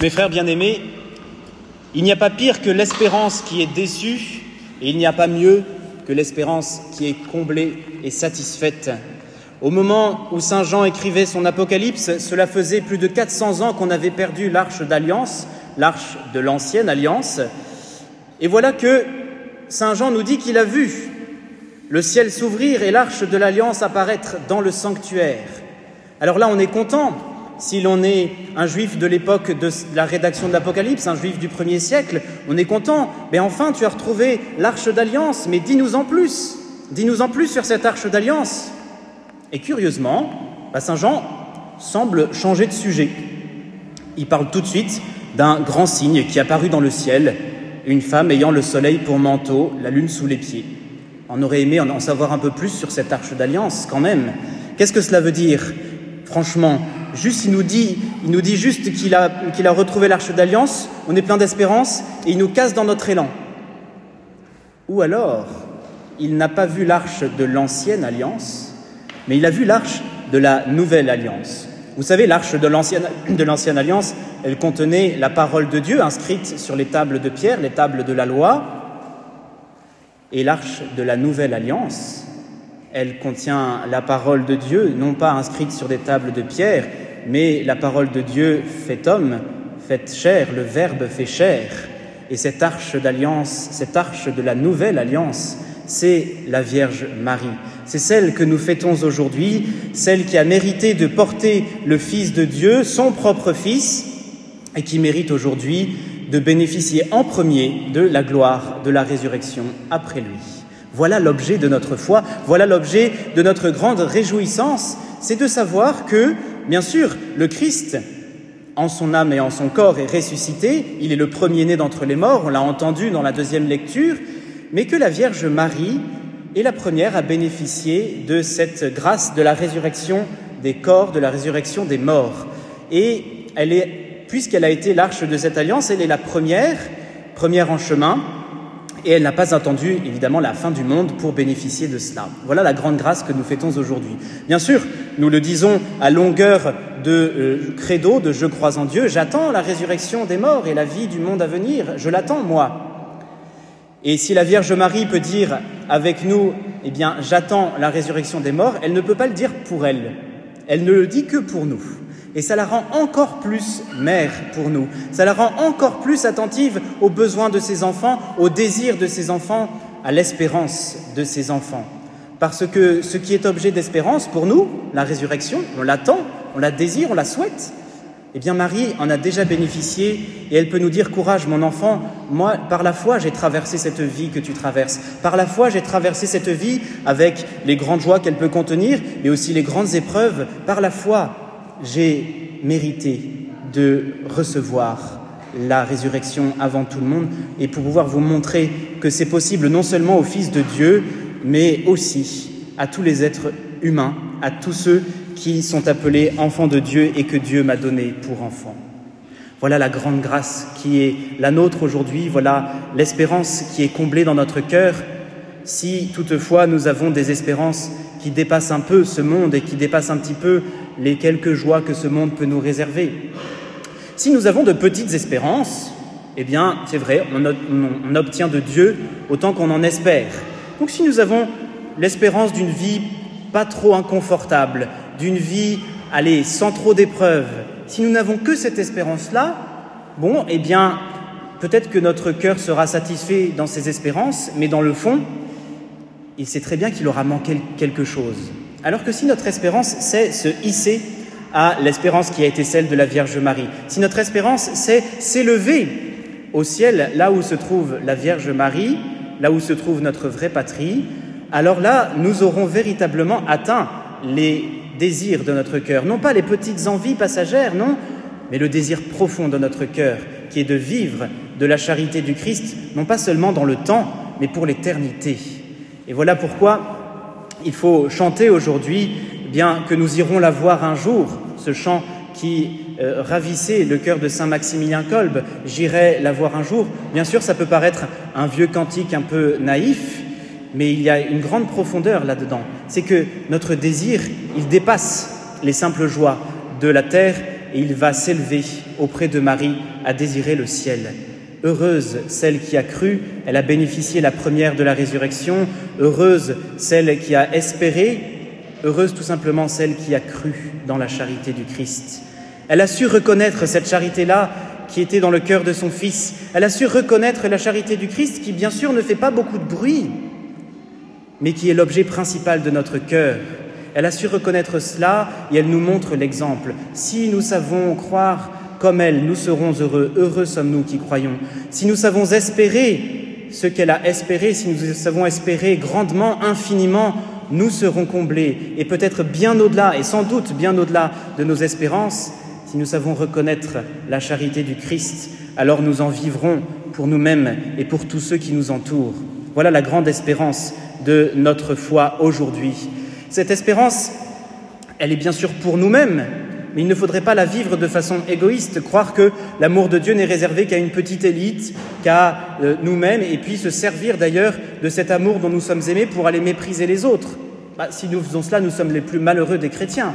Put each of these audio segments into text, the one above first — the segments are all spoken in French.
Mes frères bien-aimés, il n'y a pas pire que l'espérance qui est déçue, et il n'y a pas mieux que l'espérance qui est comblée et satisfaite. Au moment où Saint Jean écrivait son Apocalypse, cela faisait plus de 400 ans qu'on avait perdu l'arche d'alliance, l'arche de l'ancienne alliance. Et voilà que Saint Jean nous dit qu'il a vu le ciel s'ouvrir et l'arche de l'alliance apparaître dans le sanctuaire. Alors là, on est content, si l'on est un juif de l'époque de la rédaction de l'Apocalypse, un juif du premier siècle, on est content. Mais enfin, tu as retrouvé l'arche d'alliance, mais dis-nous en plus. Dis-nous en plus sur cette arche d'alliance. Et curieusement, bah, Saint Jean semble changer de sujet. Il parle tout de suite d'un grand signe qui apparut dans le ciel, une femme ayant le soleil pour manteau, la lune sous les pieds. On aurait aimé en savoir un peu plus sur cette arche d'alliance quand même. Qu'est-ce que cela veut dire? Franchement, juste il nous dit, il nous dit juste qu'il a, retrouvé l'arche d'alliance, on est plein d'espérance et il nous casse dans notre élan. Ou alors, il n'a pas vu l'arche de l'ancienne alliance, mais il a vu l'arche de la nouvelle alliance. Vous savez, l'arche de l'ancienne alliance, elle contenait la parole de Dieu inscrite sur les tables de pierre, les tables de la loi, et l'arche de la nouvelle alliance, elle contient la parole de Dieu, non pas inscrite sur des tables de pierre, mais la parole de Dieu fait homme, fait chair, le Verbe fait chair. Et cette arche d'alliance, cette arche de la nouvelle alliance, c'est la Vierge Marie. C'est celle que nous fêtons aujourd'hui, celle qui a mérité de porter le Fils de Dieu, son propre Fils, et qui mérite aujourd'hui de bénéficier en premier de la gloire de la résurrection après lui. Voilà l'objet de notre foi, voilà l'objet de notre grande réjouissance, c'est de savoir que, bien sûr, le Christ, en son âme et en son corps, est ressuscité, il est le premier-né d'entre les morts, on l'a entendu dans la deuxième lecture, mais que la Vierge Marie est la première à bénéficier de cette grâce de la résurrection des corps, de la résurrection des morts. Et puisqu'elle a été l'arche de cette alliance, elle est la première, première en chemin, et elle n'a pas attendu évidemment la fin du monde pour bénéficier de cela. Voilà la grande grâce que nous fêtons aujourd'hui. Bien sûr, nous le disons à longueur de euh, credo, de je crois en Dieu, j'attends la résurrection des morts et la vie du monde à venir, je l'attends moi. Et si la Vierge Marie peut dire avec nous, eh bien j'attends la résurrection des morts, elle ne peut pas le dire pour elle, elle ne le dit que pour nous. Et ça la rend encore plus mère pour nous. Ça la rend encore plus attentive aux besoins de ses enfants, aux désirs de ses enfants, à l'espérance de ses enfants. Parce que ce qui est objet d'espérance pour nous, la résurrection, on l'attend, on la désire, on la souhaite. Eh bien, Marie en a déjà bénéficié et elle peut nous dire Courage, mon enfant, moi, par la foi, j'ai traversé cette vie que tu traverses. Par la foi, j'ai traversé cette vie avec les grandes joies qu'elle peut contenir, mais aussi les grandes épreuves. Par la foi, j'ai mérité de recevoir la résurrection avant tout le monde et pour pouvoir vous montrer que c'est possible non seulement au Fils de Dieu, mais aussi à tous les êtres humains, à tous ceux qui sont appelés enfants de Dieu et que Dieu m'a donné pour enfants. Voilà la grande grâce qui est la nôtre aujourd'hui, voilà l'espérance qui est comblée dans notre cœur. Si toutefois nous avons des espérances qui dépassent un peu ce monde et qui dépassent un petit peu les quelques joies que ce monde peut nous réserver. Si nous avons de petites espérances, eh bien, c'est vrai, on, obtient de Dieu autant qu'on en espère. Donc si nous avons l'espérance d'une vie pas trop inconfortable, d'une vie, allez, sans trop d'épreuves, si nous n'avons que cette espérance-là, bon, eh bien, peut-être que notre cœur sera satisfait dans ces espérances, mais dans le fond, il sait très bien qu'il aura manqué quelque chose. Alors que si notre espérance, c'est se hisser à l'espérance qui a été celle de la Vierge Marie, si notre espérance, c'est s'élever au ciel, là où se trouve la Vierge Marie, là où se trouve notre vraie patrie, alors là, nous aurons véritablement atteint les désirs de notre cœur, non pas les petites envies passagères, non, mais le désir profond de notre cœur, qui est de vivre de la charité du Christ, non pas seulement dans le temps, mais pour l'éternité. Et voilà pourquoi il faut chanter aujourd'hui, bien que nous irons la voir un jour, ce chant qui euh, ravissait le cœur de Saint Maximilien Kolb, j'irai la voir un jour. Bien sûr, ça peut paraître un vieux cantique un peu naïf, mais il y a une grande profondeur là-dedans. C'est que notre désir, il dépasse les simples joies de la terre et il va s'élever auprès de Marie à désirer le ciel. Heureuse celle qui a cru, elle a bénéficié la première de la résurrection. Heureuse celle qui a espéré, heureuse tout simplement celle qui a cru dans la charité du Christ. Elle a su reconnaître cette charité-là qui était dans le cœur de son Fils. Elle a su reconnaître la charité du Christ qui, bien sûr, ne fait pas beaucoup de bruit, mais qui est l'objet principal de notre cœur. Elle a su reconnaître cela et elle nous montre l'exemple. Si nous savons croire comme elle, nous serons heureux. Heureux sommes-nous qui croyons. Si nous savons espérer ce qu'elle a espéré, si nous savons espérer grandement, infiniment, nous serons comblés. Et peut-être bien au-delà, et sans doute bien au-delà de nos espérances, si nous savons reconnaître la charité du Christ, alors nous en vivrons pour nous-mêmes et pour tous ceux qui nous entourent. Voilà la grande espérance de notre foi aujourd'hui. Cette espérance, elle est bien sûr pour nous-mêmes, mais il ne faudrait pas la vivre de façon égoïste, croire que l'amour de Dieu n'est réservé qu'à une petite élite, qu'à euh, nous-mêmes, et puis se servir d'ailleurs de cet amour dont nous sommes aimés pour aller mépriser les autres. Bah, si nous faisons cela, nous sommes les plus malheureux des chrétiens.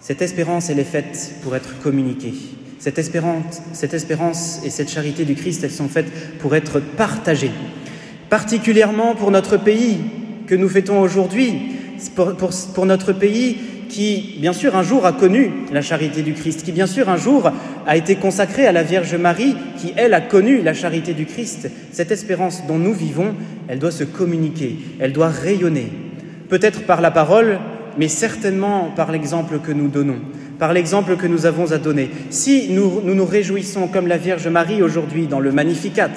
Cette espérance, elle est faite pour être communiquée. Cette espérance, cette espérance et cette charité du Christ, elles sont faites pour être partagées. Particulièrement pour notre pays que nous fêtons aujourd'hui, pour, pour notre pays qui, bien sûr, un jour a connu la charité du Christ, qui, bien sûr, un jour a été consacré à la Vierge Marie, qui, elle, a connu la charité du Christ. Cette espérance dont nous vivons, elle doit se communiquer, elle doit rayonner, peut-être par la parole, mais certainement par l'exemple que nous donnons, par l'exemple que nous avons à donner. Si nous, nous nous réjouissons comme la Vierge Marie aujourd'hui dans le Magnificat,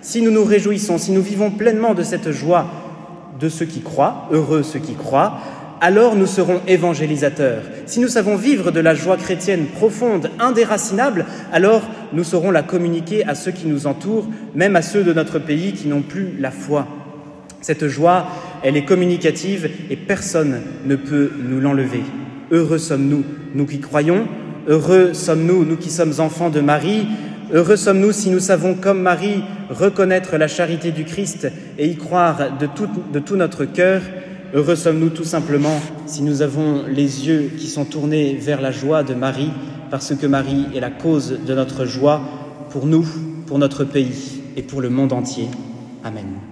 si nous nous réjouissons, si nous vivons pleinement de cette joie de ceux qui croient, heureux ceux qui croient, alors nous serons évangélisateurs. Si nous savons vivre de la joie chrétienne profonde, indéracinable, alors nous saurons la communiquer à ceux qui nous entourent, même à ceux de notre pays qui n'ont plus la foi. Cette joie, elle est communicative et personne ne peut nous l'enlever. Heureux sommes-nous, nous qui croyons, heureux sommes-nous, nous qui sommes enfants de Marie, heureux sommes-nous si nous savons, comme Marie, reconnaître la charité du Christ et y croire de tout, notre cœur. Heureux sommes-nous tout simplement si nous avons les yeux qui sont tournés vers la joie de Marie, parce que Marie est la cause de notre joie pour nous, pour notre pays et pour le monde entier. Amen.